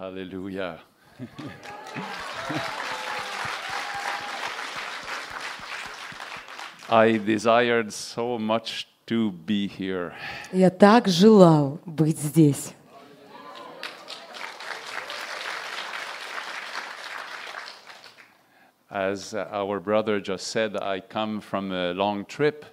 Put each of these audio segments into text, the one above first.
Hallelujah. I desired so much to be here. Я так желал быть здесь. As uh, our brother just said, I come from a long trip.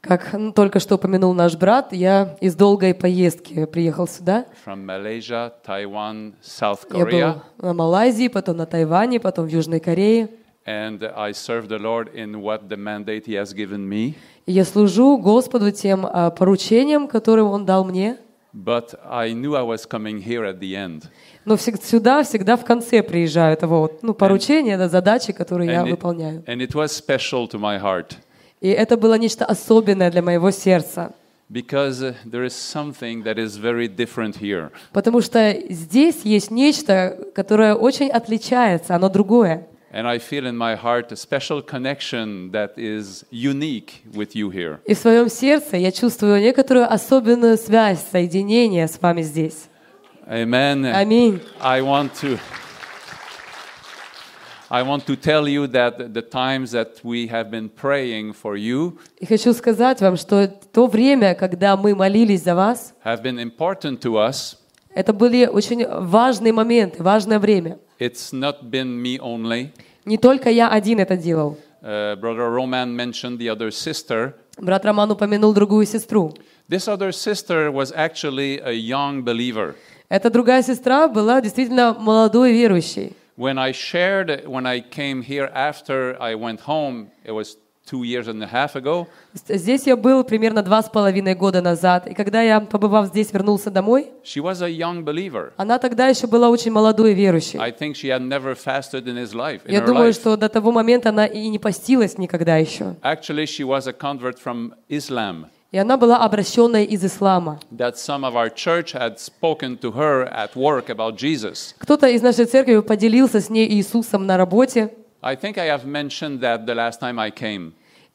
Как ну, только что упомянул наш брат, я из долгой поездки приехал сюда. from Malaysia, Taiwan, South Я Korea, был на Малайзии, потом на Тайване, потом в Южной Корее. and I serve the Lord in what the mandate He has given me. Я служу Господу тем а, поручением, которым Он дал мне. But I knew I was coming here at the end. Но сюда всегда в конце приезжаю этого вот, ну, поручения, да, задачи, которые я выполняю. and it was special to my heart И это было нечто особенное для моего сердца. because uh, there is something that is very different here. Потому что здесь есть нечто, которое очень отличается, оно другое. And I feel in my heart a special connection that is unique with you here. И в своем сердце я чувствую некоторую особенную связь, соединение с вами здесь. Amen. Аминь. I want to I want to tell you that the times that we have been praying for you И хочу сказать вам, что то время, когда мы молились за вас, have been important to us. это были очень важные моменты, важное время. It's not been me only. Не только я один это делал. Uh, Brother Roman mentioned the other sister. Брат Роман упомянул другую сестру. This other sister was actually a young believer. Эта другая сестра была действительно молодой верующей. When I shared, when I came here after I went home, it was two years and a half ago. Здесь я был примерно два с половиной года назад, и когда я, побывав здесь, вернулся домой, She was a young believer. она тогда еще была очень молодой верующей. I think she had never fasted in his life. In Я her думаю, life. что до того момента она и не постилась никогда еще. Actually, she was a convert from Islam. И она была обращенная из ислама. Кто-то из нашей церкви поделился с ней Иисусом на работе.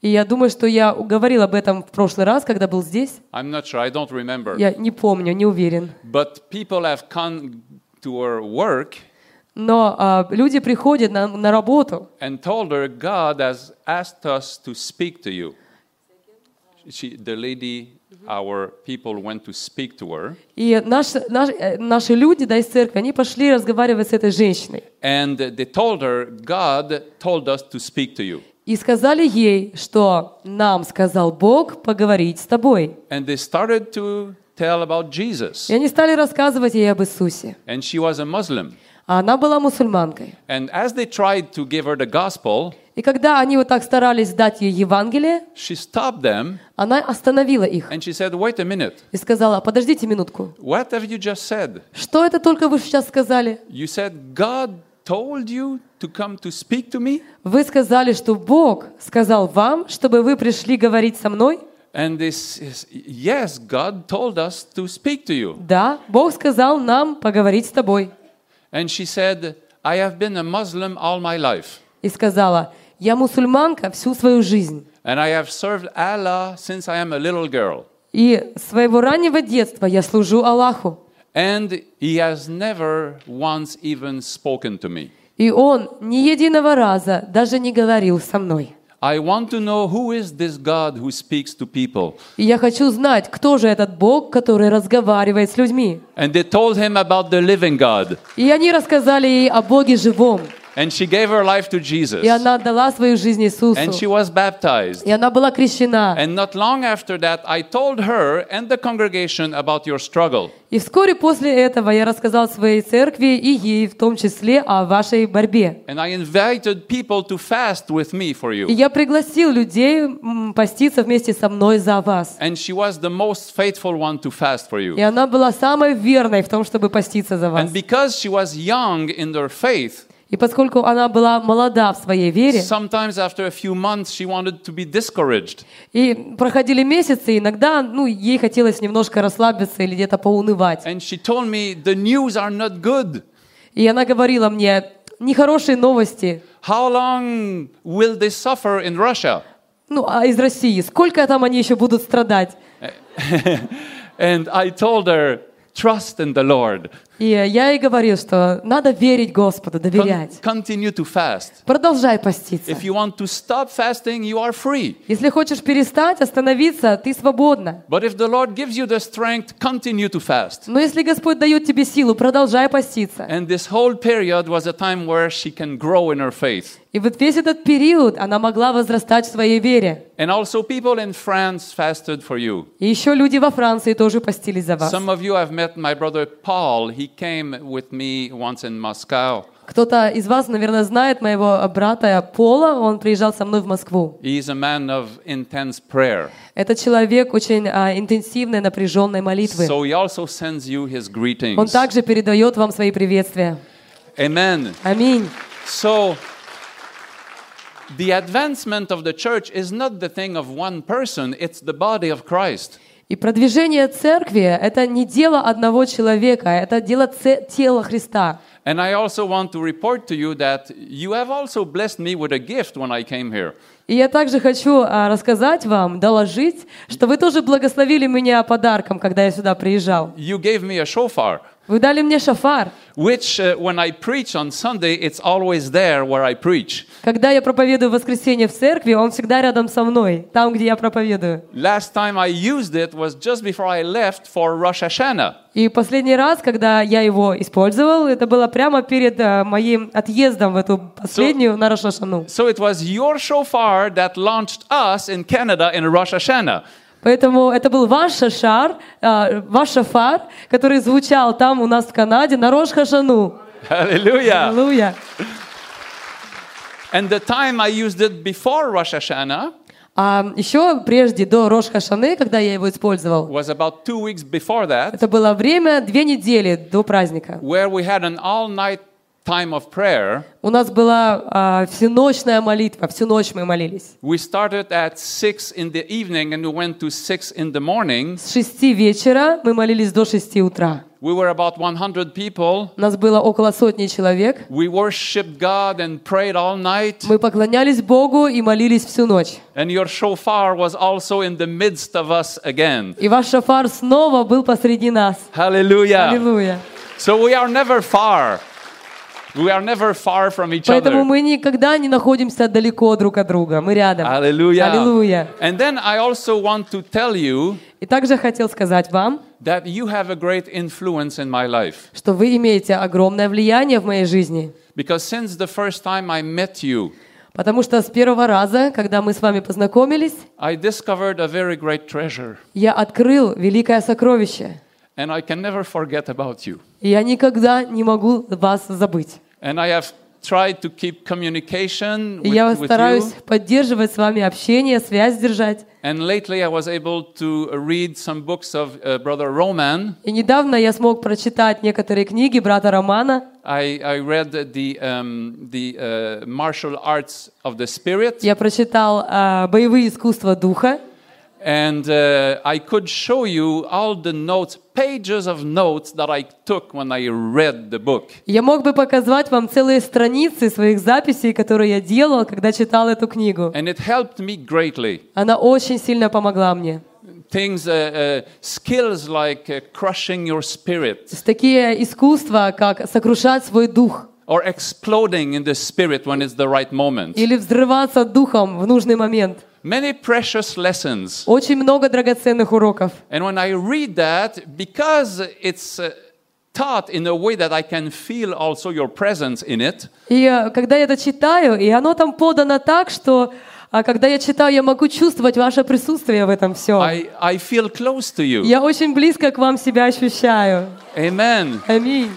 И я думаю, что я говорил об этом в прошлый раз, когда был здесь. I'm not sure, I don't remember. Я не помню, не уверен. But people have come to her work Но а, люди приходят на, на работу and told her, God has asked us to speak to you. She, the lady, our people went to speak to her. И наши, наш- э, наши люди да, из церкви, они пошли разговаривать с этой женщиной. And they told her, God told us to speak to you. И сказали ей, что нам сказал Бог поговорить с тобой. And they started to tell about Jesus. И они стали рассказывать ей об Иисусе. And she was a Muslim. А она была мусульманкой. And as they tried to give her the gospel, И когда они вот так старались дать ей Евангелие, she stopped them она остановила их and she said, Wait a minute, и сказала, подождите минутку, what have you just said? что это только вы сейчас сказали? You said, God told you to come to speak to me? Вы сказали, что Бог сказал вам, чтобы вы пришли говорить со мной? And this is, yes, God told us to speak to you. Да, Бог сказал нам поговорить с тобой. And she said, I have been a Muslim all my life. И сказала, я мусульманка всю свою жизнь. And I have served Allah since I am a little girl. И с своего раннего детства я служу Аллаху. And He has never once even spoken to me. И Он ни единого раза даже не говорил со мной. I want to know who is this God who speaks to people. И я хочу знать, кто же этот Бог, который разговаривает с людьми. And they told him about the living God. И они рассказали ей о Боге живом. And she gave her life to Jesus. И она отдала свою жизнь Иисусу. And she was baptized. И она была крещена. And not long after that, I told her and the congregation about your struggle. И вскоре после этого я рассказал своей церкви и ей в том числе о вашей борьбе. And I invited people to fast with me for И you. я пригласил людей м, поститься вместе со мной за вас. And she was the most faithful one to fast for you. И она была самой верной в том, чтобы поститься за вас. And because she was young in their faith, И поскольку она была молода в своей вере, sometimes after a few months she wanted to be discouraged. и проходили месяцы, иногда ну, ей хотелось немножко расслабиться или где-то поунывать. And she told me, The news are not good. И она говорила мне, нехорошие новости. How long will they suffer in Russia? Ну, а из России, сколько там они еще будут страдать? And I told her, Trust in the Lord. И я ей говорил, что надо верить Господу, доверять. continue to fast. Продолжай поститься. If you want to stop fasting, you are free. Если хочешь перестать, остановиться, ты свободна. But if the Lord gives you the strength, continue to fast. Но если Господь дает тебе силу, продолжай поститься. And this whole period was a time where she can grow in her faith. И вот весь этот период она могла возрастать в своей вере. And also, people in France fasted for you. И еще люди во Франции тоже постились за вас. Some of you have met my brother Paul. He came with me once in Moscow. Кто-то из вас, наверное, знает моего брата Пола, он приезжал со мной в Москву. He's a man of intense prayer. Это человек очень а, интенсивной, напряженной молитвы. So he also sends you his Он greetings. также передает вам свои приветствия. Amen. Аминь. So, the advancement of the church is not the thing of one person, it's the body of Christ. И продвижение церкви – это не дело одного человека, это дело тела Христа. And I also want to report to you that you have also blessed me with a gift when I came here. И я также хочу а, рассказать вам, доложить, что вы тоже благословили меня подарком, когда я сюда приезжал. You gave me a shofar, Вы дали мне шафар. which uh, when I preach on Sunday, it's always there where I preach. Когда я проповедую в воскресенье в церкви, он всегда рядом со мной, там, где я проповедую. Last time I used it was just before I left for Rosh Hashanah. И последний раз, когда я его использовал, это было прямо перед а, моим отъездом в эту последнюю на Рошашану. So it was your shofar that launched us in Canada in Rosh Hashanah. Поэтому это был ваш шашар, а, ваш шафар, который звучал там у нас в Канаде на Рош Хашану. Hallelujah. Аллилуйя. And the time I used it before Rosh Hashanah А еще прежде, до Рош Хашаны, когда я его использовал, was about two weeks before that, это было время две недели до праздника. where we had an all night time of prayer. У нас была а, всеночная молитва, всю ночь мы молились. We started at 6 in the evening and we went to 6 in the morning. С шести вечера мы молились до шести утра. We were about 100 people. У нас было около сотни человек. We worshiped God and prayed all night. Мы поклонялись Богу и молились всю ночь. And your shofar was also in the midst of us again. И ваш шафар снова был посреди нас. Hallelujah. Аллилуйя. So we are never far. We are never far from each Поэтому other. мы никогда не находимся далеко друг от друга. Мы рядом. Hallelujah. Аллилуйя. And then I also want to tell you И также хотел сказать вам, that you have a great influence in my life. что вы имеете огромное влияние в моей жизни. Because since the first time I met you, Потому что с первого раза, когда мы с вами познакомились, I discovered a very great treasure. я открыл великое сокровище. And I can never forget about you. И я никогда не могу вас забыть. And I have tried to keep communication И with, я with стараюсь you. поддерживать с вами общение, связь держать. And lately I was able to read some books of uh, Brother Roman. И недавно я смог прочитать некоторые книги брата Романа. I, I read the, um, the uh, martial arts of the spirit. Я прочитал а, боевые искусства духа. And uh, I could show you all the notes, pages of notes that I took when I read the book. Я мог бы показать вам целые страницы своих записей, которые я делал, когда читал эту книгу. And it helped me greatly. Она очень сильно помогла мне. Things, uh, uh, skills like uh, crushing your spirit То есть Такие искусства, как сокрушать свой дух or exploding in the spirit when it's the right moment. или взрываться духом в нужный момент. Many precious lessons. Очень много драгоценных уроков. And when I read that, because it's uh, taught in a way that I can feel also your presence in it, И э, когда я это читаю, и оно там подано так, что а, когда я читаю, я могу чувствовать ваше присутствие в этом всем. I, I feel close to you. Я очень близко к вам себя ощущаю. Amen. Аминь.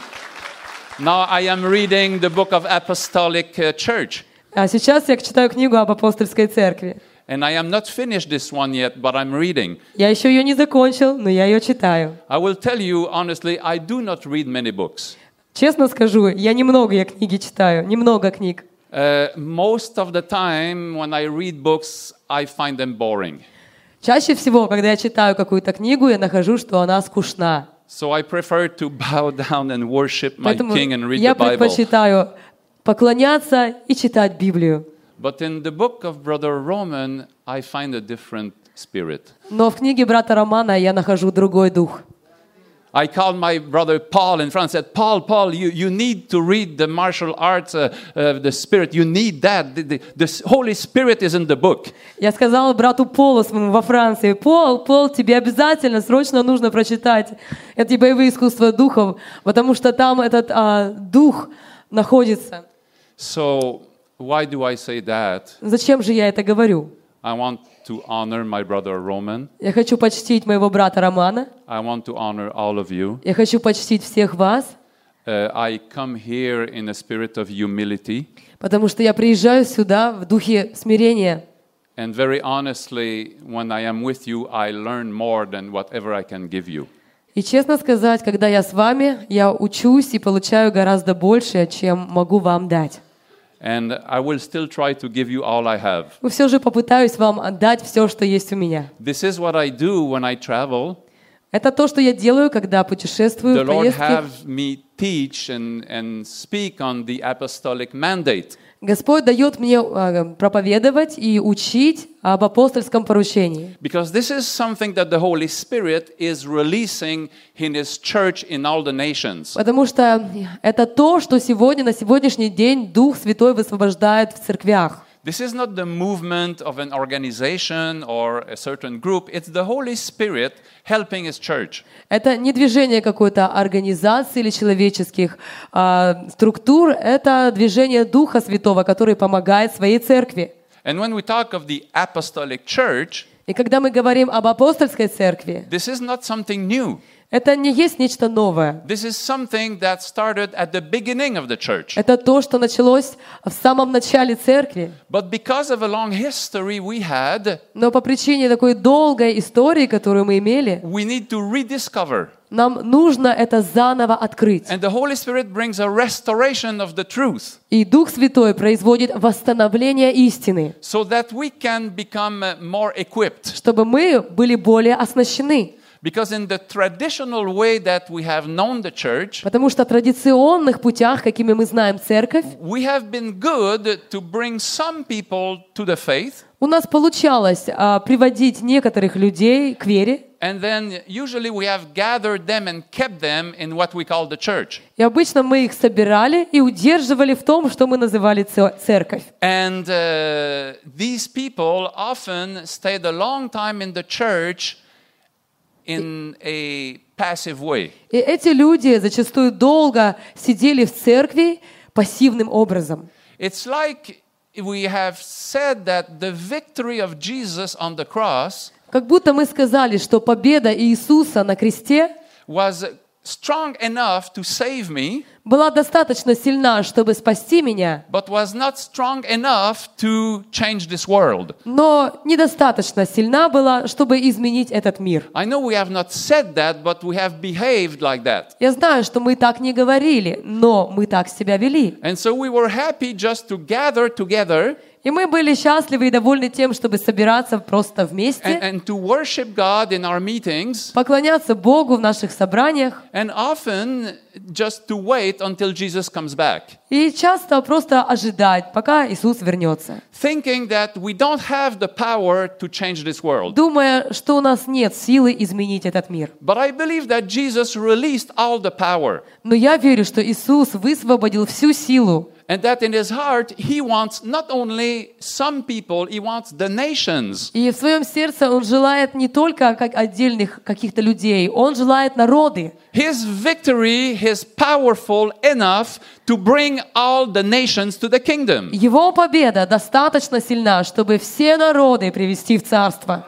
Now I am reading the book of Apostolic uh, Church. А сейчас я читаю книгу об апостольской церкви. And I am not finished this one yet, but I'm reading. Я еще ее не закончил, но я ее читаю. I will tell you honestly, I do not read many books. Честно скажу, я немного я книги читаю, немного книг. Uh, most of the time, when I read books, I find them boring. Чаще всего, когда я читаю какую-то книгу, я нахожу, что она скучна. So I prefer to bow down and worship my Поэтому King and read я the Bible. предпочитаю поклоняться и читать Библию. But in the book of Brother Roman, I find a different spirit. Но в книге брата Романа я нахожу другой дух. I called my brother Paul in France. Said, Paul, Paul, you, you need to read the martial arts, uh, uh, the spirit. You need that. The, the, the Holy Spirit is in the book. Я сказала брату Полу своему во Франции, Пол, Пол, тебе обязательно, срочно нужно прочитать эти боевые искусства духов, потому что там этот а, дух находится. So why do I say that? Зачем же я это говорю? I want to honor my brother Roman. Я хочу почтить моего брата Романа. I want to honor all of you. Я хочу почтить всех вас, Uh, I come here in a spirit of humility. потому что я приезжаю сюда в духе смирения. And very honestly, when I am with you, I learn more than whatever I can give you. И честно сказать, когда я с вами, я учусь и получаю гораздо больше, чем могу вам дать. And I will still try to give you all I have. Но все же попытаюсь вам отдать все, что есть у меня. This is what I do when I travel. Это то, что я делаю, когда путешествую The в Lord поездке. have me teach and, and speak on the apostolic mandate. Господь дает мне э, проповедовать и учить об апостольском поручении. Because this is something that the Holy Spirit is releasing in His church in all the nations. Потому что это то, что сегодня, на сегодняшний день Дух Святой высвобождает в церквях. This is not the movement of an organization or a certain group, it's the Holy Spirit helping His church. Это не движение какой-то организации или человеческих а, структур, это движение Духа Святого, который помогает своей церкви. And when we talk of the apostolic church, И когда мы говорим об апостольской церкви, this is not something new. Это не есть нечто новое. This is something that started at the beginning of the church. Это то, что началось в самом начале церкви. But because of a long history we had, Но по причине такой долгой истории, которую мы имели, we need to rediscover. нам нужно это заново открыть. And the Holy Spirit brings a restoration of the truth И Дух Святой производит восстановление истины, so that we can become uh, more equipped. чтобы мы были более оснащены. Because in the traditional way that we have known the church, Потому что в традиционных путях, какими мы знаем церковь, we have been good to bring some people to the faith, у нас получалось а, приводить некоторых людей к вере, and then usually we have gathered them and kept them in what we call the church. и обычно мы их собирали и удерживали в том, что мы называли ц- церковь. And uh, these people often stayed a long time in the church in a passive way. И эти люди зачастую долго сидели в церкви пассивным образом. It's like we have said that the victory of Jesus on the cross Как будто мы сказали, что победа Иисуса на кресте was strong enough to save me, была достаточно сильна, чтобы спасти меня, but was not strong enough to change this world. но недостаточно сильна была, чтобы изменить этот мир. I know we have not said that, but we have behaved like that. Я знаю, что мы так не говорили, но мы так себя вели. And so we were happy just to gather together И мы были счастливы и довольны тем, чтобы собираться просто and, вместе, and to worship God in our meetings, поклоняться Богу в наших собраниях and often just to wait until Jesus comes back, и часто просто ожидать, пока Иисус вернется, thinking that we don't have the power to change this world. думая, что у нас нет силы изменить этот мир. But I believe that Jesus released all the power. Но я верю, что Иисус высвободил всю силу, And that in his heart, he wants not only some people, he wants the nations. и в своем сердце Он желает не только как отдельных каких-то людей, Он желает народы. His victory is powerful enough to bring all the nations to the kingdom. Его победа достаточно сильна, чтобы все народы привести в царство.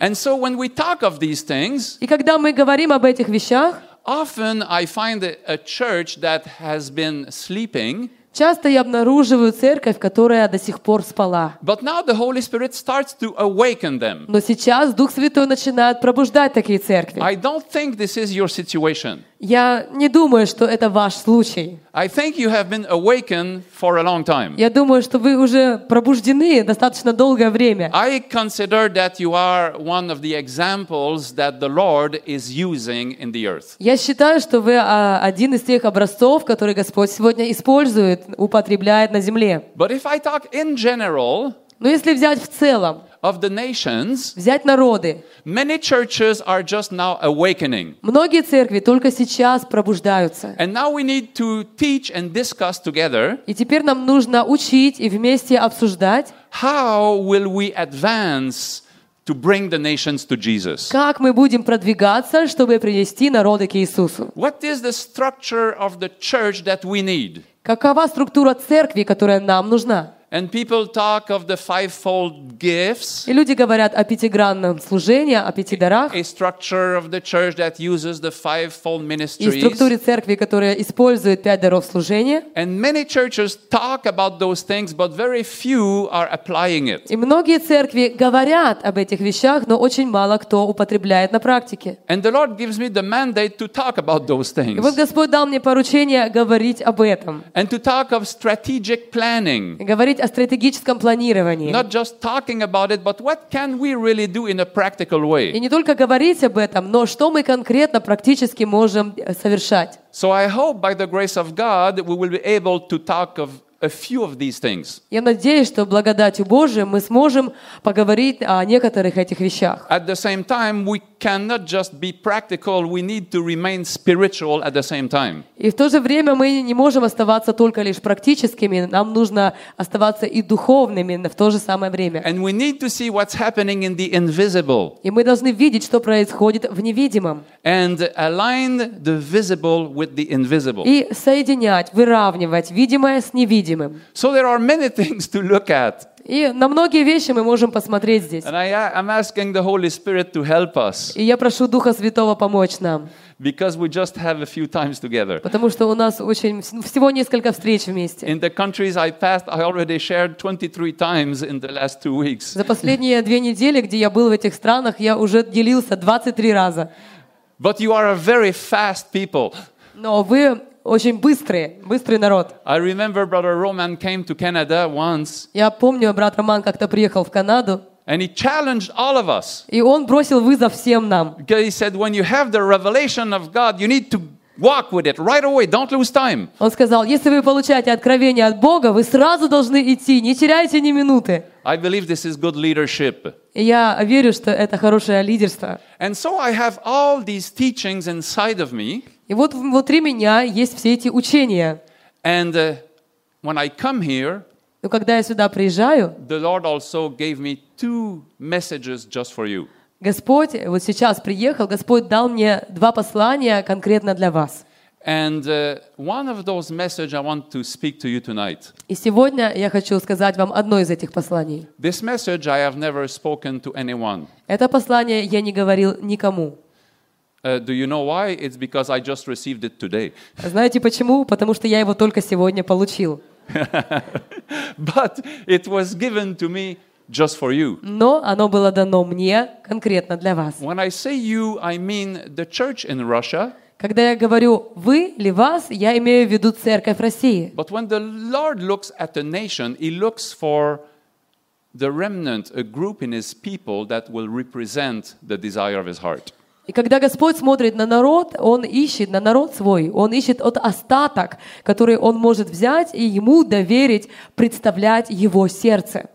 And so when we talk of these things, И когда мы говорим об этих вещах, often I find a a church that has been sleeping, Часто я обнаруживаю церковь, которая до сих пор спала. but now the Holy Spirit starts to awaken them. Но сейчас Дух Святой начинает пробуждать такие церкви. I don't think this is your situation. Я не думаю, что это ваш случай. I think you have been awakened for a long time. Я думаю, что вы уже пробуждены достаточно долгое время. I consider that you are one of the examples that the Lord is using in the earth. Я считаю, что вы а, один из тех образцов, которые Господь сегодня использует, употребляет на земле. But if I talk in general, Но если взять в целом, of the nations, взять народы, many churches are just now awakening. многие церкви только сейчас пробуждаются. And now we need to teach and discuss together И теперь нам нужно учить и вместе обсуждать, how will we advance to bring the nations to Jesus. как мы будем продвигаться, чтобы привести народы к Иисусу. What is the structure of the church that we need? Какова структура церкви, которая нам нужна? And people talk of the fivefold gifts, И люди говорят о пятигранном служении, о пяти дарах, a structure of the church that uses the fivefold и структуре церкви, которая использует пять даров служения. And many churches talk about those things, but very few are applying it. И многие церкви говорят об этих вещах, но очень мало кто употребляет на практике. And the Lord gives me the mandate to talk about those И вот Господь дал мне поручение говорить об этом, and to talk of strategic planning. говорить о стратегическом планировании. Not just talking about it, but what can we really do in a practical И не только говорить об этом, но что мы конкретно практически можем э, совершать. So I hope by the grace of God we will be able to talk of a few of these things. Я надеюсь, что благодатью Божией мы сможем поговорить о некоторых этих вещах. At the same time, we cannot just be practical, we need to remain spiritual at the same time. И в то же время мы не можем оставаться только лишь практическими, нам нужно оставаться и духовными в то же самое время. And we need to see what's happening in the invisible И мы должны видеть, что происходит в невидимом. and align the visible with the invisible. И соединять, выравнивать видимое с невидимым. So there are many things to look at. И на многие вещи мы можем посмотреть здесь. And I, I'm asking the Holy Spirit to help us И я прошу Духа Святого помочь нам, because we just have a few times together. потому что у нас очень всего несколько встреч вместе. In the countries I passed, I already shared 23 times in the last two weeks. За последние две недели, где я был в этих странах, я уже делился 23 раза. But you are a very fast people. Но вы очень быстрые, быстрый народ. I remember Brother Roman came to Canada once Я помню, брат Роман как-то приехал в Канаду, and he challenged all of us. и он бросил вызов всем нам. Because he said, when you have the revelation of God, you need to walk with it right away. Don't lose time. Он сказал, если вы получаете откровение от Бога, вы сразу должны идти, не теряйте ни минуты. I believe this is good leadership. Я верю, что это хорошее лидерство. And so I have all these teachings inside of me. И вот внутри меня есть все эти учения. And uh, when I come here, Но когда я сюда приезжаю, the Lord also gave me two messages just for you. Господь, вот сейчас приехал, Господь дал мне два послания конкретно для вас. And uh, one of those messages I want to speak to you tonight. И сегодня я хочу сказать вам одно из этих посланий. This message I have never spoken to anyone. Это послание я не говорил никому. Uh, do you know why? It's because I just received it today. Знаете почему? Потому что я его только сегодня получил. but it was given to me just for you. Но оно было дано мне конкретно для вас. When I say you, I mean the church in Russia. Когда я говорю «вы» или «вас», я имею в виду церковь России. But when the Lord looks at the nation, He looks for the remnant, a group in His people that will represent the desire of His heart. И когда Господь смотрит на народ, Он ищет на народ свой, Он ищет от остаток, который Он может взять и Ему доверить представлять Его сердце.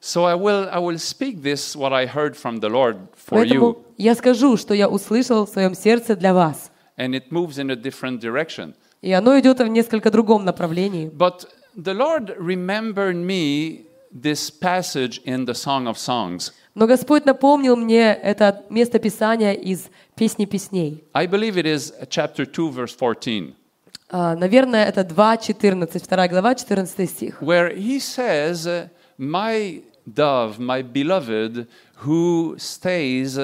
So I will, I will speak this, what I heard from the Lord for Поэтому you, я скажу, что я услышал в своем сердце для вас. and it moves in a different direction. И оно идет в несколько другом направлении. But the Lord remembered me this passage in the Song of Songs. Но Господь напомнил мне это место Писания из «Песни песней». I believe it is chapter 2, verse 14, А, Наверное, это 2.14, 2 глава, 14 стих. where he says, uh, My dove, my beloved, who stays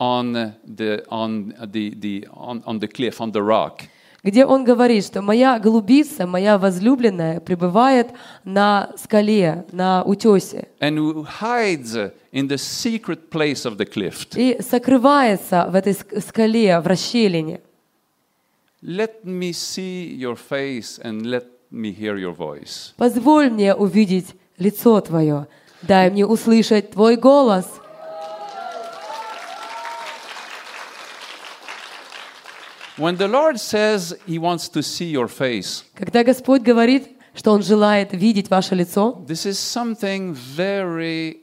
on the, on the, the, on, on the cliff, on the rock. где он говорит, что моя голубица, моя возлюбленная, пребывает на скале, на утесе, and hides in the secret place of the cliff. и сокрывается в этой ск- скале, в расщелине. Let me see your face and let me hear your voice. Позволь мне увидеть лицо Твое, дай мне услышать Твой голос. When the Lord says He wants to see your face, Когда Господь говорит, что Он желает видеть ваше лицо. This is something very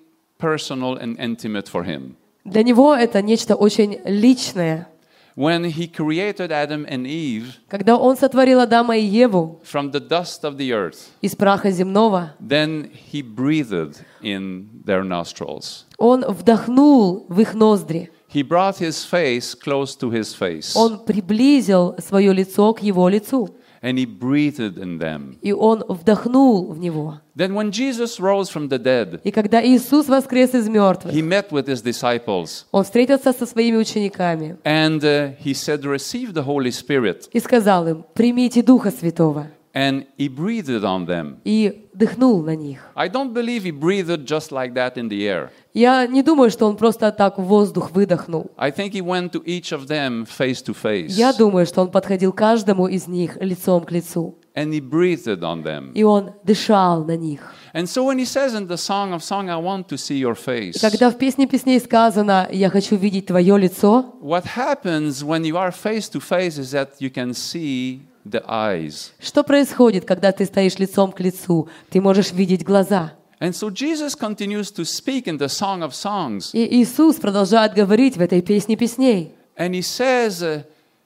personal and intimate for him. Для Него это нечто очень личное. When he created Adam and Eve Когда Он сотворил Адама и Еву from the dust of the earth, из праха земного, then he breathed in their nostrils. Он вдохнул в их ноздри. He brought his face close to his face, Он приблизил свое лицо к Его лицу. And he breathed in them. И Он вдохнул в него. Then, when Jesus rose from the dead, И когда Иисус воскрес из мертвых, he met with his disciples Он встретился со своими учениками and uh, he said, Receive the Holy Spirit. и сказал им, примите Духа Святого. And he breathed on them. И дыхнул на них. I don't believe he breathed just like that in the air. Я не думаю, что он просто так в воздух выдохнул. I think he went to each of them face to face. Я думаю, что он подходил к каждому из них лицом к лицу. And he breathed on them. И он дышал на них. And so when he says in the Song of Song, I want to see your И face, когда в песне песней сказано «Я хочу видеть твое лицо», what happens when you are face to face is that you can see the eyes. что происходит, когда ты стоишь лицом к лицу? Ты можешь видеть глаза. And so Jesus continues to speak in the Song of Songs. И Иисус продолжает говорить в этой песне песней. And he says, uh,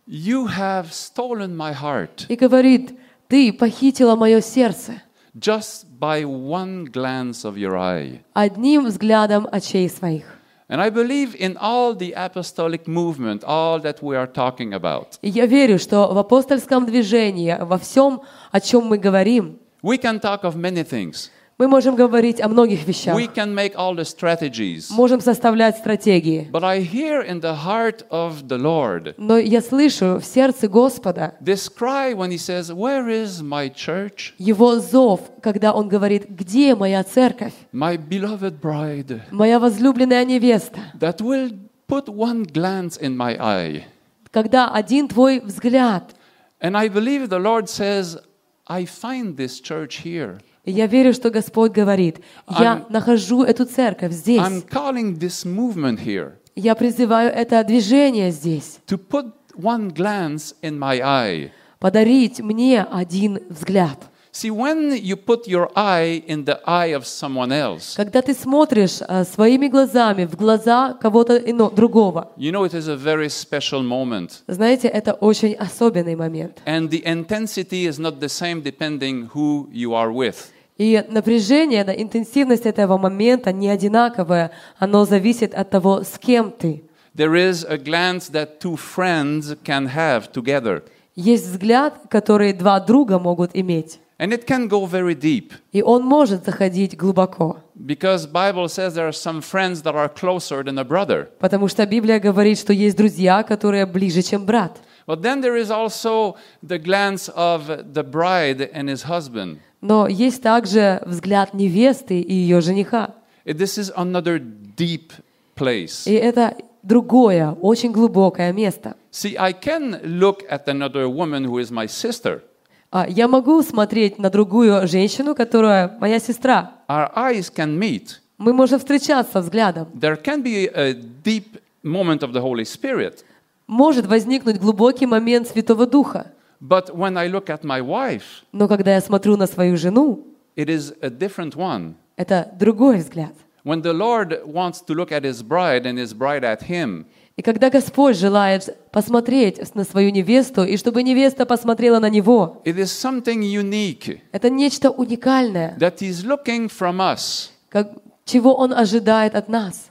You have stolen my heart И говорит, ты похитила мое сердце just by one glance of your eye. одним взглядом очей своих. And I believe in all the apostolic movement, all that we are talking about. И я верю, что в апостольском движении, во всем, о чем мы говорим, We can talk of many things. мы можем говорить о многих вещах, We can make all the strategies. можем составлять стратегии. But I hear in the heart of the Lord Но я слышу в сердце Господа this cry when He says, Where is my church, Его зов, когда Он говорит, где моя церковь, my beloved bride, моя возлюбленная невеста, that will put one glance in my eye? когда один твой взгляд, And I believe the Lord says, I find this church here. И я верю, что Господь говорит, я нахожу эту церковь здесь, I'm calling this movement here я призываю это движение здесь, to put one glance in my eye. подарить мне один взгляд. See, when you put your eye in the eye of someone else, Когда ты смотришь а, своими глазами в глаза кого-то ино- другого, you know it is a very special moment. знаете, это очень особенный момент. And the intensity is not the same depending who you are with. И напряжение, да, интенсивность этого момента не одинаковая, оно зависит от того, с кем ты. There is a glance that two friends can have together. Есть взгляд, который два друга могут иметь. And it can go very deep И он может заходить глубоко. because Bible says there are some friends that are closer than a brother. Потому что Библия говорит, что есть друзья, которые ближе, чем брат. But then there is also the glance of the bride and his husband. Но есть также взгляд невесты и ее жениха. It- This is another deep place. И это другое, очень глубокое место. See, I can look at another woman who is my sister. А, Я могу смотреть на другую женщину, которая моя сестра. Our eyes can meet. Мы можем встречаться взглядом. There can be a deep moment of the Holy Spirit. Может возникнуть глубокий момент Святого Духа. But when I look at my wife, Но когда я смотрю на свою жену, it is a different one. это другой взгляд. When the Lord wants to look at his bride and his bride at him, И когда Господь желает посмотреть на свою невесту, и чтобы невеста посмотрела на него, это нечто уникальное, that he's looking from us. как- чего Он ожидает от нас.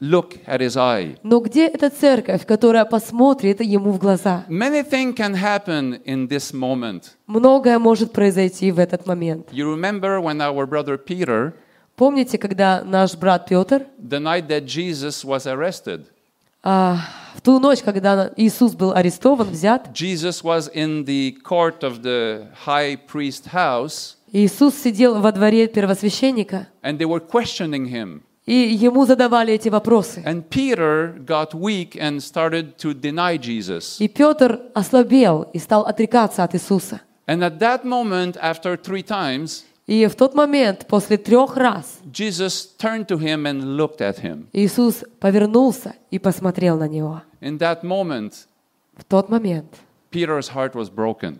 Look at his eye? Но где эта церковь, которая посмотрит ему в глаза? Many things can happen in this moment. Многое может произойти в этот момент. You remember when our brother Peter, Помните, когда наш брат Петр, the night that Jesus was arrested, а, в ту ночь, когда Иисус был арестован, взят, Jesus was in the court of the high priest house, Иисус сидел во дворе первосвященника, and they were questioning him. и ему задавали эти вопросы. And Peter got weak and started to deny Jesus. И Петр ослабел и стал отрекаться от Иисуса. And at that moment, after three times, И в тот момент, после трех раз, Jesus turned to him and looked at him. Иисус повернулся и посмотрел на него. In that moment, В тот момент Peter's heart was broken.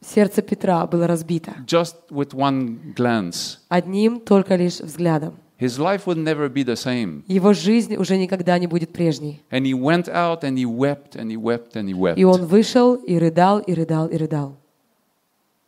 Сердце Петра было разбито just with one glance. одним только лишь взглядом. His life would never be the same. Его жизнь уже никогда не будет прежней. And he went out and he wept and he wept and he wept. И он вышел и рыдал, и рыдал, и рыдал.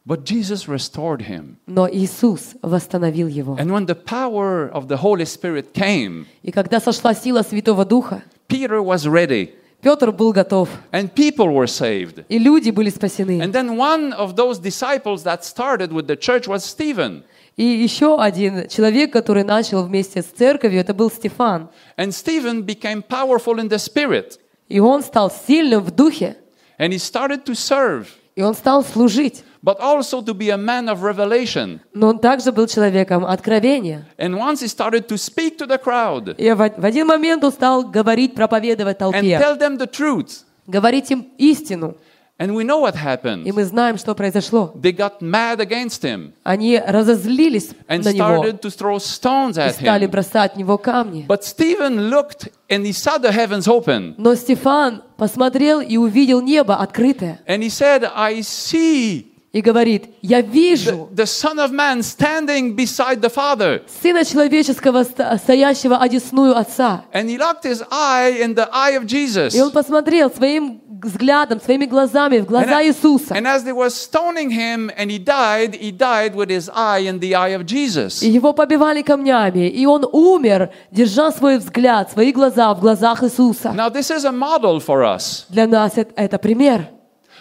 But Jesus restored him. Но Иисус восстановил его. And when the power of the Holy Spirit came, И когда сошла сила Святого Духа, Peter was ready Петр был готов, and people were saved. и люди были спасены. And then one of those disciples that started with the church was Stephen. И еще один человек, который начал вместе с церковью, это был Стефан. And Stephen became powerful in the spirit. И он стал сильным в духе, And he started to serve, и он стал служить. but also to be a man of revelation. Но он также был человеком откровения. And once he started to speak to the crowd И в в один момент он стал говорить, проповедовать and толпе, tell them the truth. говорить им истину. And we know what И happened. мы знаем, что произошло. They got mad against him Они разозлились and на него started to throw stones и at стали him. бросать в него камни. But Stephen looked and he saw the heavens open. Но Стефан посмотрел и увидел небо открытое. And he said, I see И говорит, я вижу the, the Son of Man standing beside the Father. Сына Человеческого, стоящего одесную Отца. And he locked his eye in the eye of Jesus. И он посмотрел своим взглядом, своими глазами в глаза And, Иисуса. and as they were stoning him and he died, he died with his eye in the eye of Jesus. И его побивали камнями, и он умер, держа свой взгляд, свои глаза в глазах Иисуса. Now, this is a model for us. Для нас это, это пример.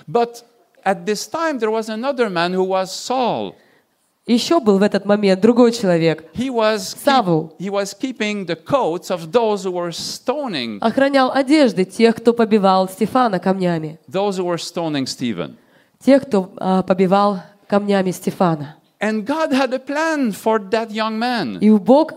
But at this time, there was another man who was Saul. Еще был в этот момент другой человек, He was, keep- Saul. he was keeping the coats of those who were stoning, охранял одежды тех, кто побивал Стефана камнями, those who were stoning Stephen. тех, кто а, побивал камнями Стефана. And God had a plan for that young man. И Бог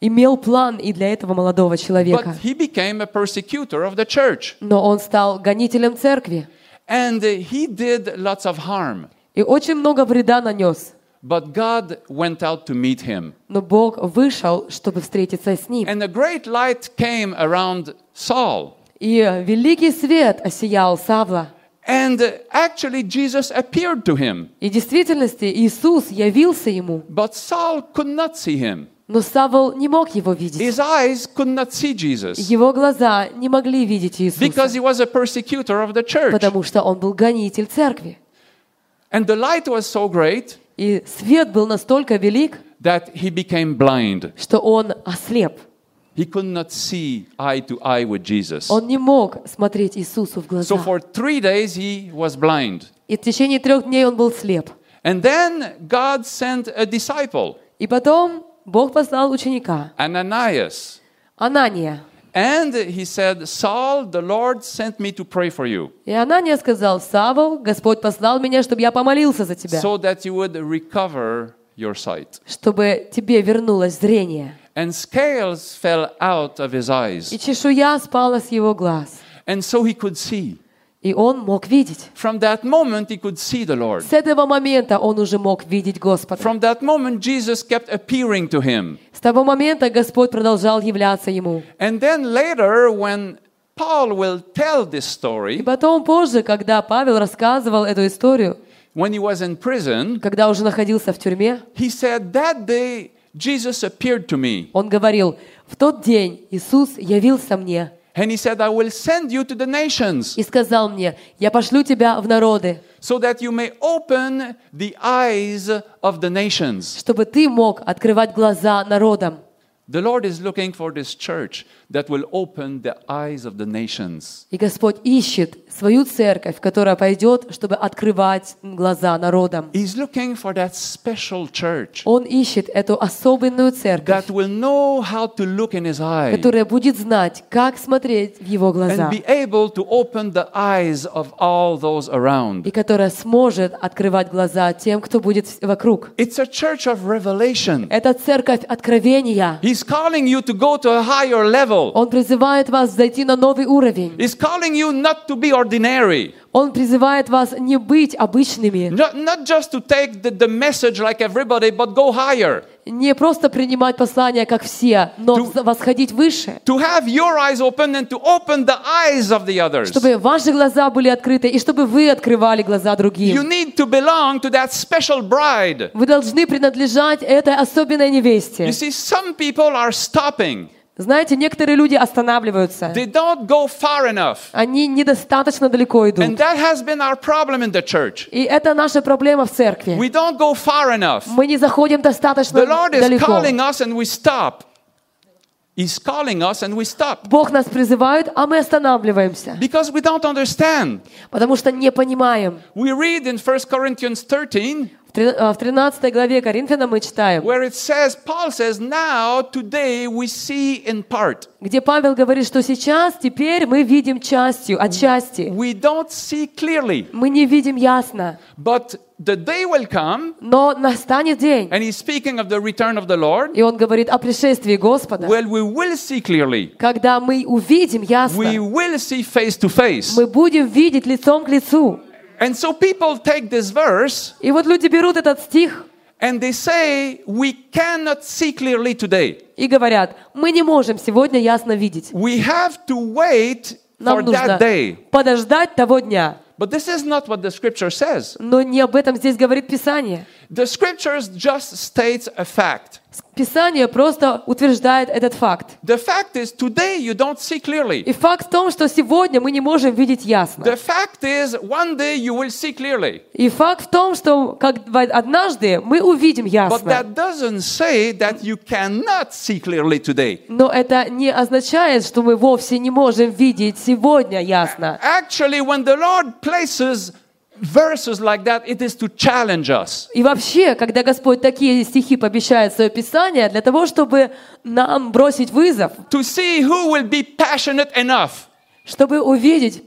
имел план и для этого молодого человека. But he became a persecutor of the church. Но он стал гонителем церкви And uh, he did lots of harm. и очень много вреда нанес. But God went out to meet him. Но Бог вышел, чтобы встретиться с ним. And a great light came around Saul. И великий свет осиял Савла. And uh, actually, Jesus appeared to him. И в действительности Иисус явился ему. But Saul could not see him. Но Савл не мог его видеть. His eyes could not see Jesus Его глаза не могли видеть because Иисуса, he was a persecutor of the church. потому что он был гонитель церкви. And the light was so great И свет был настолько велик, that he became blind. что он ослеп. He could not see eye to eye with Jesus. Он не мог смотреть Иисусу в глаза. So for three days he was blind. И в течение трех дней он был слеп. And then God sent a disciple, И потом Бог послал ученика, Ananias. Анания. And he said, Saul, the Lord sent me to pray for you И Анания сказал, Савол, Господь послал меня, чтобы я помолился за тебя, so that you would recover your sight. чтобы тебе вернулось зрение. And scales fell out of his eyes. И чешуя спала с его глаз. And so he could see. И он мог видеть. From that moment, he could see the Lord. С этого момента он уже мог видеть Господа. From that moment, Jesus kept appearing to him. С того момента Господь продолжал являться ему. And then later, when Paul will tell this И story, потом позже, когда Павел рассказывал эту историю, when he was in prison, когда уже находился в тюрьме, he said, That day, Jesus appeared to me. он говорил, в тот день Иисус явился мне And he said, I will send you to the nations и сказал мне, я пошлю тебя в народы, so that you may open the eyes of the nations. чтобы ты мог открывать глаза народам. The Lord is looking for this church that will open the eyes of the nations. И Господь ищет свою церковь, которая пойдет, чтобы открывать глаза народам. Он ищет эту особенную церковь, которая будет знать, как смотреть в Его глаза, и которая сможет открывать глаза тем, кто будет вокруг. Это церковь откровения. You to go to a higher level. Он призывает вас зайти на новый уровень. You ordinary, Он призывает вас не быть обычными, not, not just to take the, the message like everybody, but go higher. не просто принимать послания, как все, но To- восходить выше, To have your eyes open and to open the eyes of the others. чтобы ваши глаза были открыты и чтобы вы открывали глаза You другим. need to belong to that special bride. Вы должны принадлежать этой особенной You невесте. see, some people are stopping. Знаете, некоторые люди останавливаются. They don't go far enough. Они недостаточно далеко And идут. that has been our problem in the church. И это наша проблема в церкви. We don't go far enough. Мы не заходим достаточно The Lord is далеко. calling us and we stop. He's calling us and we stop. Бог нас призывает, а мы останавливаемся, Because we don't understand. потому что не понимаем. We read in 1 Corinthians 13 В а, в 13 главе Коринфянам мы читаем, where it says, Paul says, Now, today, we see in part. где Павел говорит, что сейчас, теперь мы видим частью, отчасти. We don't see clearly. Мы не видим ясно. But the day will come, Но настанет день, and he's speaking of the return of the Lord, и он говорит о пришествии Господа, well, we will see clearly. когда мы увидим We ясно, will see face to face. мы будем видеть лицом к лицу. And so people take this verse И вот люди берут этот стих and they say, We cannot see clearly today. и говорят, мы не можем сегодня ясно видеть. We have to wait for Нам нужно that day. подождать того дня. But this is not what the scripture says. Но не об этом здесь говорит Писание. The scriptures just states a fact. Писание просто утверждает этот факт. The fact is today you don't see clearly. И факт в том, что сегодня мы не можем видеть ясно. The fact is one day you will see clearly. И факт в том, что как в- однажды мы увидим But ясно. that doesn't say that you cannot see clearly today. Но это не означает, что мы вовсе не можем видеть сегодня ясно. Actually, when the Lord places verses like that, it is to challenge us. И вообще, когда Господь такие стихи помещает в свое Писание, для того, чтобы нам бросить вызов, To see who will be passionate enough чтобы увидеть,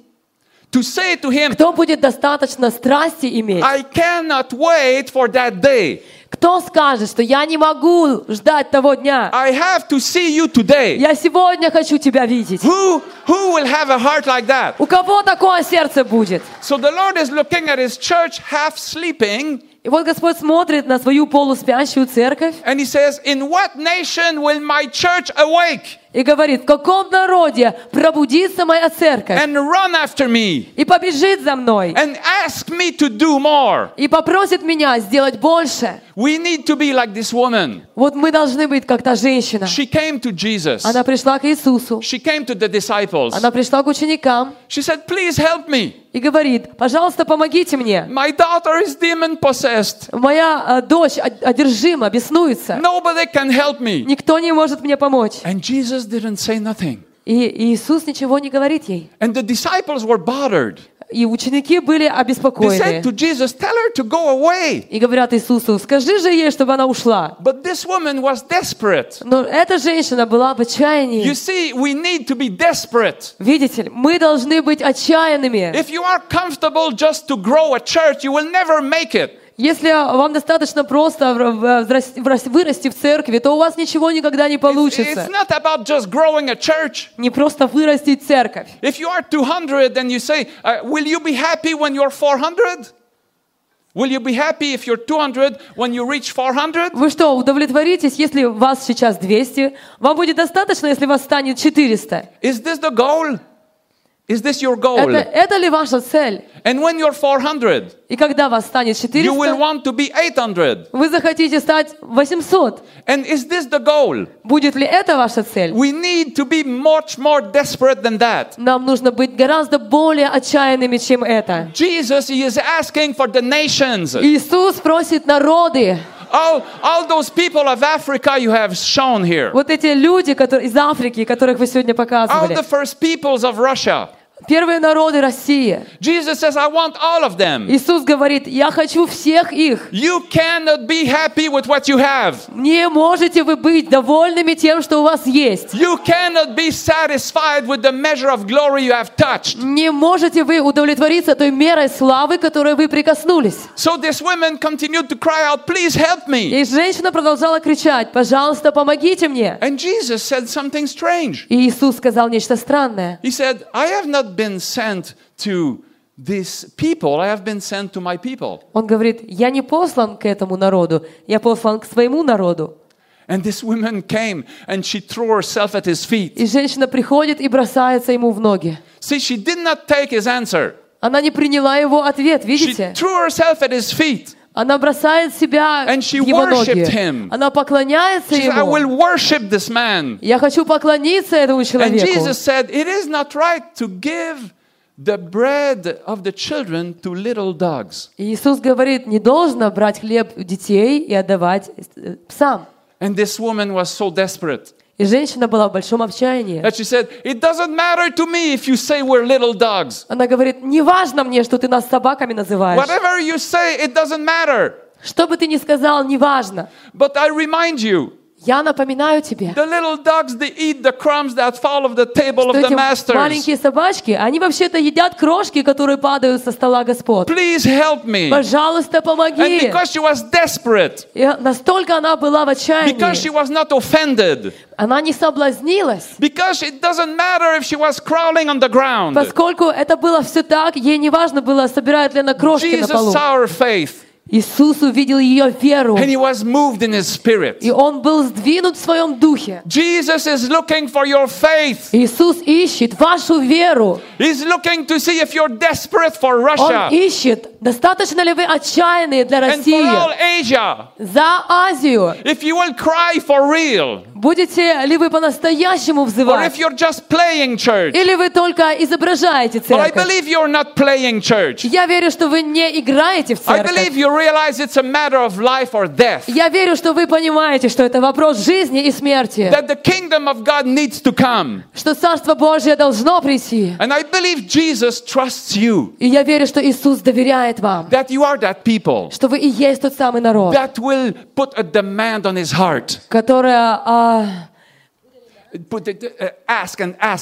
to say to Him, кто будет достаточно страсти иметь, I cannot wait for that day. Кто скажет, что я не могу ждать того дня, I have to see you today. я сегодня хочу тебя видеть. Who, who will have a heart like that? У кого такое сердце будет? So the Lord is looking at His church half sleeping, И вот Господь смотрит на свою полуспящую церковь and He says, In what nation will my church awake и говорит, в каком народе пробудится моя церковь and run after me и побежит за мной and ask me to do more? и попросит меня сделать больше. We need to be like this woman. Вот мы должны быть как та женщина. She came to Jesus. Она пришла к Иисусу, She came to the disciples. она пришла к ученикам She said, Please help me. и говорит, пожалуйста, помогите мне. My daughter is demon possessed. Моя э, дочь од- одержима, беснуется. Nobody can help me. Никто не может мне помочь. And Jesus didn't say nothing. И Иисус ничего не говорит ей. And the disciples were bothered. И ученики были They said обеспокоены. to Jesus, Tell her to go away. И говорят Иисусу, скажи же ей, чтобы она ушла. But this woman was desperate. Но эта женщина была в You отчаянии. see, we need to be desperate. Видите ли, мы должны быть отчаянными. If you are comfortable just to grow a church, you will never make it. Если вам достаточно просто вырасти в церкви, то у вас ничего никогда не получится. Не просто вырастить церковь. If you are 200 and you say, uh, Will you be happy when you're 400? Will you be happy if you're 200 when you reach 400? Вы что, удовлетворитесь, если вас сейчас 200? Вам будет достаточно, если вас станет 400? Is this the goal? Is this your goal? Это, это ли ваша цель? And when you're 400, И когда вас станет you will 400, want to be 800. вы захотите стать 800. And is this the goal? Будет ли это ваша цель? We need to be much more desperate than that. Нам нужно быть гораздо более отчаянными, чем это. Jesus, He is asking for the nations. Иисус просит народы, All, all those people of Africa you have shown here. вот эти люди которые, из Африки, которых вы сегодня All показывали, the first peoples of Russia. Первые народы России. Jesus says, I want all of them. Иисус говорит, я хочу всех их. You cannot be happy with what you have. Не можете вы быть довольными тем, что у вас есть. You cannot be satisfied with the measure of glory you have touched. Не можете вы удовлетвориться той мерой славы, которой вы прикоснулись. So this woman continued to cry out, Please help me. И женщина продолжала кричать, пожалуйста, помогите мне. And Jesus said something strange. И Иисус сказал нечто странное. He said, I have not been sent to these people, I have been sent to my people. Он говорит, я не послан к этому народу, я послан к своему народу. And this woman came and she threw herself at his feet. И женщина приходит и бросается ему в ноги. See, she did not take his answer. Она не приняла его ответ, She видите? threw herself at his feet. Она бросает себя And she в его ноги. worshipped him. Она поклоняется She said, I ему. will worship this man. Я хочу поклониться этому And человеку. Jesus said, It is not right to give the bread of the children to little dogs. И Иисус говорит, не должно брать хлеб у детей и отдавать э, псам. And this woman was so desperate И женщина была в большом отчаянии. that she said, It doesn't matter to me if you say we're little dogs. Она говорит, не важно мне, что ты нас собаками называешь. Whatever you say, it doesn't matter. Что бы ты ни сказал, не важно. But I remind you, Я напоминаю тебе, the little dogs, they eat the crumbs that fall off the table of что the эти masters. маленькие собачки, они вообще-то едят крошки, которые падают со стола Господ. Please help me. Пожалуйста, And помоги. because she was desperate, И настолько она была в because she отчаянии, was not offended, она не соблазнилась, because it doesn't matter if she was crawling on the ground. поскольку это было все так, ей не важно было, собирает ли она крошки на Jesus полу. saw her faith Иисус увидел ее веру, and he was moved in his spirit. и он был сдвинут в своем духе. Jesus is looking for your faith. Иисус ищет вашу веру. He's looking to see if you're desperate for Он Russia ищет, достаточно ли вы отчаянные для and for all России, Asia. за Азию. If you will cry for real, Будете ли вы по-настоящему or взывать? if you're just playing church. Или вы только изображаете But I церковь? believe you're not playing church. Я верю, что вы не играете в I церковь. believe you realize it's a matter of life or death. Я верю, что вы понимаете, что это вопрос жизни и смерти, That the kingdom of God needs to come. что Царство Божье должно прийти. And I believe Jesus trusts you. И я верю, что Иисус доверяет вам, That you are that people что вы и есть тот самый народ, that will put a demand on his heart. который, а, uh,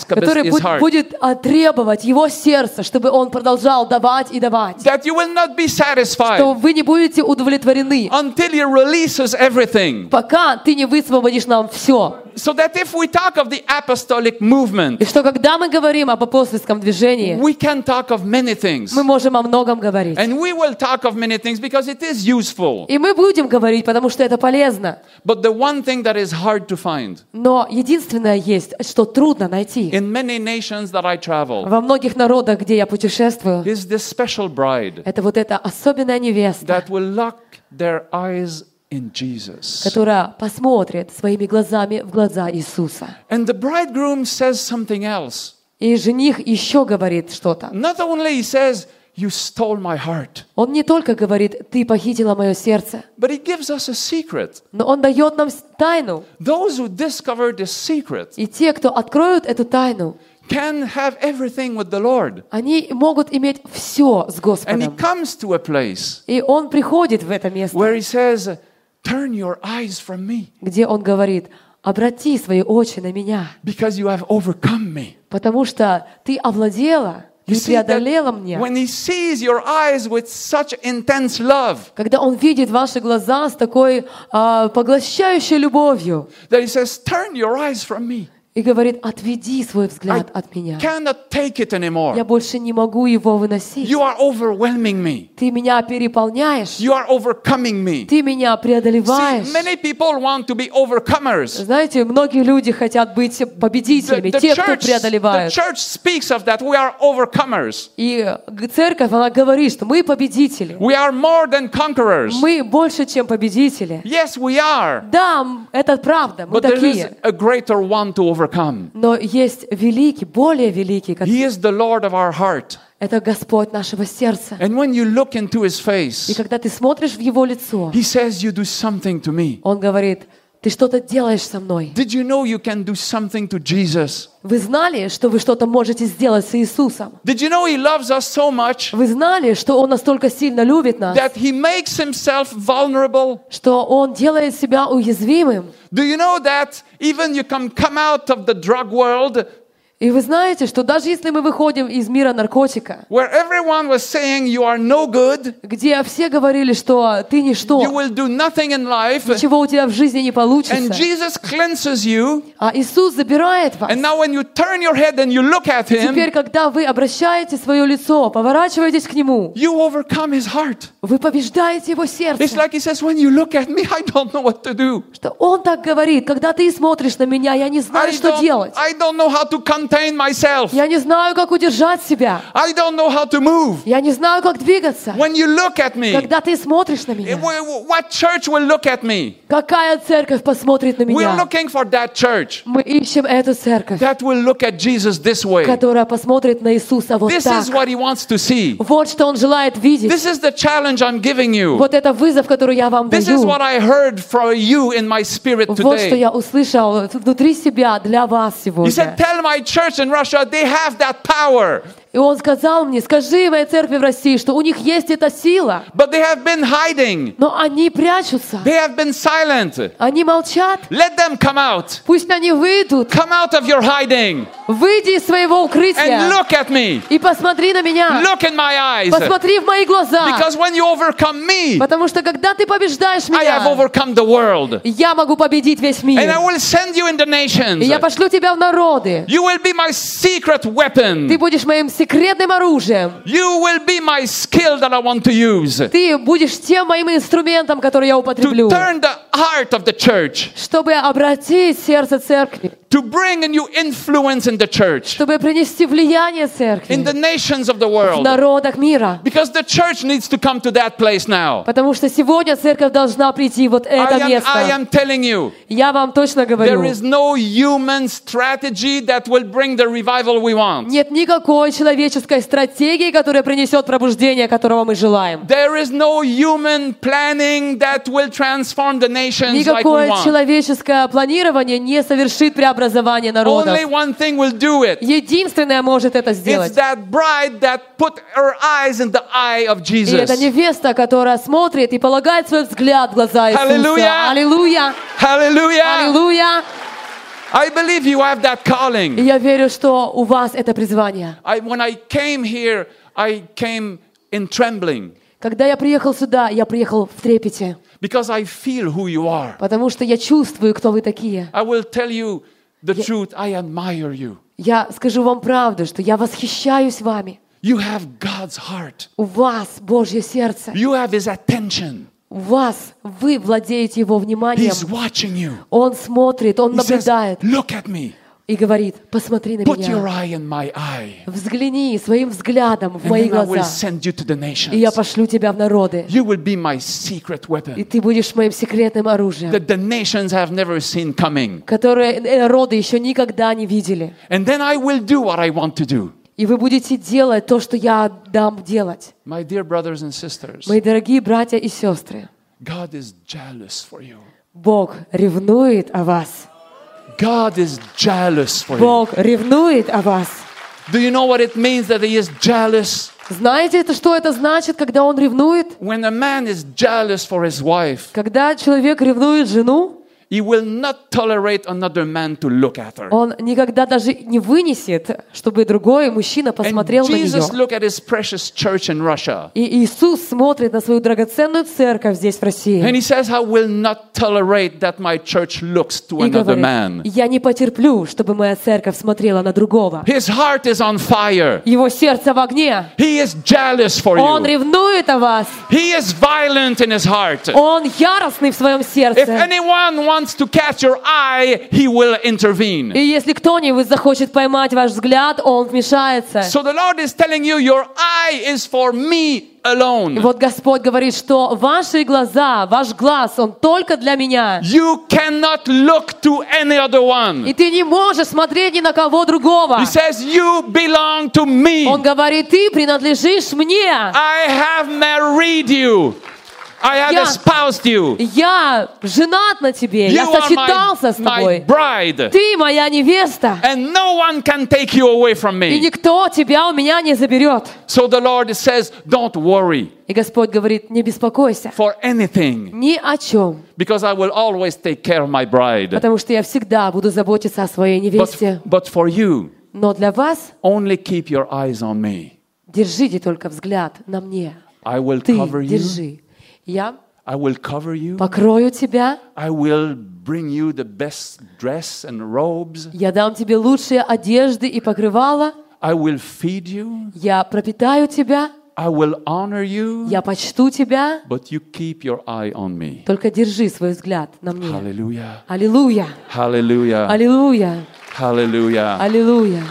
который будет требовать его сердца, чтобы он продолжал давать и давать. That you will not be Что satisfied вы не будете удовлетворены, until he releases everything. пока ты не высвободишь нам все. So that if we talk of the apostolic movement, И что когда мы говорим об апостольском движении, we can talk of many things. мы можем о многом говорить. And we will talk of many things because it is useful. И мы будем говорить, потому что это полезно. But the one thing that is hard to find Но единственное есть, что трудно найти. in many nations that I travel Во многих народах, где я путешествую, is this special bride это вот эта особенная невеста, that will lock their eyes in Jesus. которая посмотрит своими глазами в глаза Иисуса. And the bridegroom says something else. И жених еще говорит что-то. Not only he says, You stole my heart, Он не только говорит, ты похитила мое сердце, but he gives us a secret. но он дает нам тайну. Those who discover this secret И те, кто откроют эту тайну, can have everything with the Lord. они могут иметь все с And he Господом. comes to a place И он приходит в это место, where he says, Turn your eyes from me где он говорит, обрати свои очи на меня, because you have overcome me. потому что ты овладела, ты see that преодолела меня. when he sees your eyes with such intense love, Когда он видит ваши глаза с такой а, поглощающей любовью that he says, Turn your eyes from me. И говорит, отведи свой I взгляд от меня. cannot take it Я больше не могу его выносить. You are overwhelming me. Ты меня переполняешь, You are overcoming me. ты меня See, преодолеваешь. many people want to be overcomers. Знаете, многие люди хотят быть победителями, The, the те, кто church, the преодолевают. church speaks of that. We are overcomers. И церковь, она говорит, что мы победители. We are more than conquerors. Мы больше, чем победители. Yes, we are. Да, это правда, мы But there is такие. a greater one to overcome. Но есть великий, более великий, как He is the Lord of our heart. это Господь нашего сердца. And when you look into his И face, когда ты смотришь в его лицо, he says, You do something to me. он говорит, ты что-то делаешь со мной. Did you know you can do something to Jesus? Вы знали, что вы что-то можете сделать с Иисусом? Did you know he loves us so much Вы знали, что Он настолько сильно любит нас, that he makes himself vulnerable? что Он делает себя уязвимым? Do you know that even you can come out of the drug world И вы знаете, что даже если мы выходим из мира наркотика, where everyone was saying you are no good, где все говорили, что ты you ничто, will do nothing in life, ничего у тебя в жизни не and получится, Jesus cleanses you, а Иисус забирает вас. and now when you turn your head and you look at him, Теперь, когда вы обращаете свое лицо, поворачиваетесь к Нему, you overcome his heart. вы побеждаете Его It's сердце. like he says, when you look at me, I don't know what to do. Что Он так говорит, когда ты смотришь на меня, я не I знаю, что делать. I don't know how to control contain myself. Я не знаю, как удержать себя. I don't know how to move. Я не знаю, как двигаться. When you look at me, Когда ты смотришь на eh, меня, wh- what church will look at me? какая церковь посмотрит на We're меня? looking for that church Мы ищем эту церковь, that will look at Jesus this way. которая посмотрит на Иисуса вот This так. is what he wants to see. Вот что Он желает видеть. This is the challenge I'm giving you. Вот это вызов, который я вам This is даю. what I heard from you in my spirit Вот что today. я услышал внутри себя для вас He сегодня. said, Tell my church in Russia they have that power, И он сказал мне, скажи моей церкви в России, что у них есть эта сила, but they have been hiding. но они прячутся, They have been silent. они молчат. Let them come out. Пусть они выйдут, Come out of your hiding выйди из своего and укрытия look at me. и посмотри на меня, Look in my eyes. посмотри в мои глаза. Because when you overcome me, Потому что когда ты побеждаешь I have меня, overcome the world. я могу победить весь And мир. I will send you in the nations. И я пошлю тебя в народы. You will be my secret Ты weapon. будешь моим секретным оружием. You will be my skill that I want to use to Ты будешь тем моим инструментом, который я употреблю, turn the heart of the church, чтобы обратить сердце церкви, to bring a new influence in the church, чтобы принести влияние церкви in the nations of the в world. народах мира. Because the church needs to come to that place now. Потому что сегодня церковь должна прийти вот I это am, I место. am telling you, Я вам точно there говорю, is no human strategy that will bring the revival we want. нет никакой человеческой стратегии, которая принесет пробуждение, которого мы желаем. Никакое человеческое планирование не совершит преобразование народов. Единственное может это сделать. И это невеста, которая смотрит и полагает свой взгляд в глаза Иисуса. Аллилуйя! Аллилуйя! Аллилуйя! I believe you have that И calling. я верю, что у вас это призвание. I, when I came here, I came in trembling Когда я приехал сюда, я приехал в трепете, because I feel who you are. потому что я чувствую, кто вы такие. I will tell you the truth. I admire you. Я скажу вам правду, что я восхищаюсь вами. You have God's heart. У вас Божье сердце. You have His attention. Вас, вы владеете Его вниманием. Он смотрит, Он He says, наблюдает Look at me. и говорит, посмотри на Put your меня. eye in my eye. Взгляни своим взглядом в And мои then I will глаза, send you to the и я пошлю тебя в народы. You will be my secret И ты будешь моим секретным оружием, that the nations have never seen coming. которое народы еще никогда не видели. And then I will do what I want to do. И вы будете делать то, что я дам делать. My dear brothers and sisters, Мои дорогие братья и сестры, God is jealous for you. Бог ревнует о вас. God is jealous for you. Бог ревнует о вас. Do you know what it means that He is jealous? Знаете, это что это значит, когда он ревнует? When a man is jealous for his wife, Когда человек ревнует жену, he will not tolerate another man to look at her. он никогда даже не вынесет, чтобы другой мужчина And посмотрел на Jesus нее. look at his precious church in Russia. И Иисус смотрит на свою драгоценную церковь здесь в And России he says, I will not tolerate that my church looks to и another говорит, man. я не потерплю, чтобы моя церковь смотрела на другого. His heart is on fire. Его сердце в огне. He is jealous for Он you. ревнует о вас. He is violent in his heart. Он яростный в своем If сердце. anyone wants to catch your eye, he will И intervene. если кто-нибудь захочет поймать ваш взгляд, он вмешается. So the Lord is telling you, your eye is for me И alone. вот Господь говорит, что ваши глаза, ваш глаз, он только для меня. You cannot look to any other one. И ты не можешь смотреть ни на кого другого. He says, You belong to me. Он говорит, ты принадлежишь мне. I have married you. I have Я- espoused you. Я женат на тебе, я You сочетался с my тобой. bride. Ты моя невеста. And no one can take you away from И me. никто тебя у меня не заберет. So the Lord says, Don't worry И Господь говорит, не беспокойся for anything, ни о чем, because I will always take care of my bride. потому что я всегда буду заботиться о своей But, невесте. but for you, Но для вас only keep your eyes on me. держите только взгляд на мне. I will Ты cover you. держи. Я I will cover you. покрою тебя, I will bring you the best dress and robes. я дам тебе лучшие одежды и покрывала, I will feed you. я пропитаю тебя, I will honor you, Я почту тебя, but you keep your eye on me. только держи свой взгляд на мне. Hallelujah. Аллилуйя! Hallelujah. Аллилуйя! Hallelujah. Аллилуйя!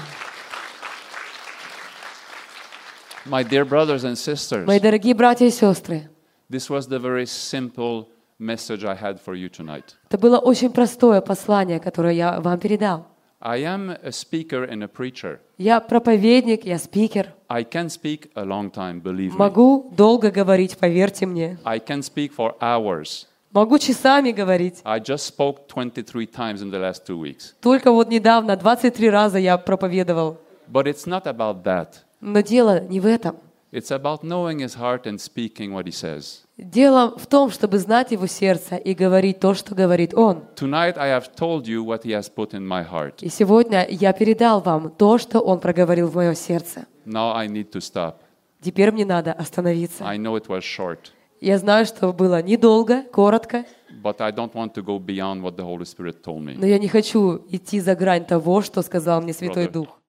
My dear brothers and sisters, Мои дорогие братья и сестры, this was the very simple message I had for you tonight. это было очень простое послание, которое я вам передал. I am a speaker and a preacher. Я проповедник, я спикер. I can speak a long time, believe me. Могу долго говорить, поверьте мне. I can speak for hours. Могу часами говорить. I just spoke 23 times in the last two weeks. Только вот недавно 23 раза я проповедовал. But it's not about that. Но дело не в этом. It's about knowing his heart and speaking what he says. Дело в том, чтобы знать его сердце и говорить то, что говорит он. Tonight I have told you what he has put in my heart. И сегодня я передал вам то, что он проговорил в мое сердце. Now I need to stop. Теперь мне надо остановиться. I know it was short, Я знаю, что было недолго, коротко, but I don't want to go beyond what the Holy Spirit told me. но я не хочу идти за грань того, что сказал мне Святой. Дух.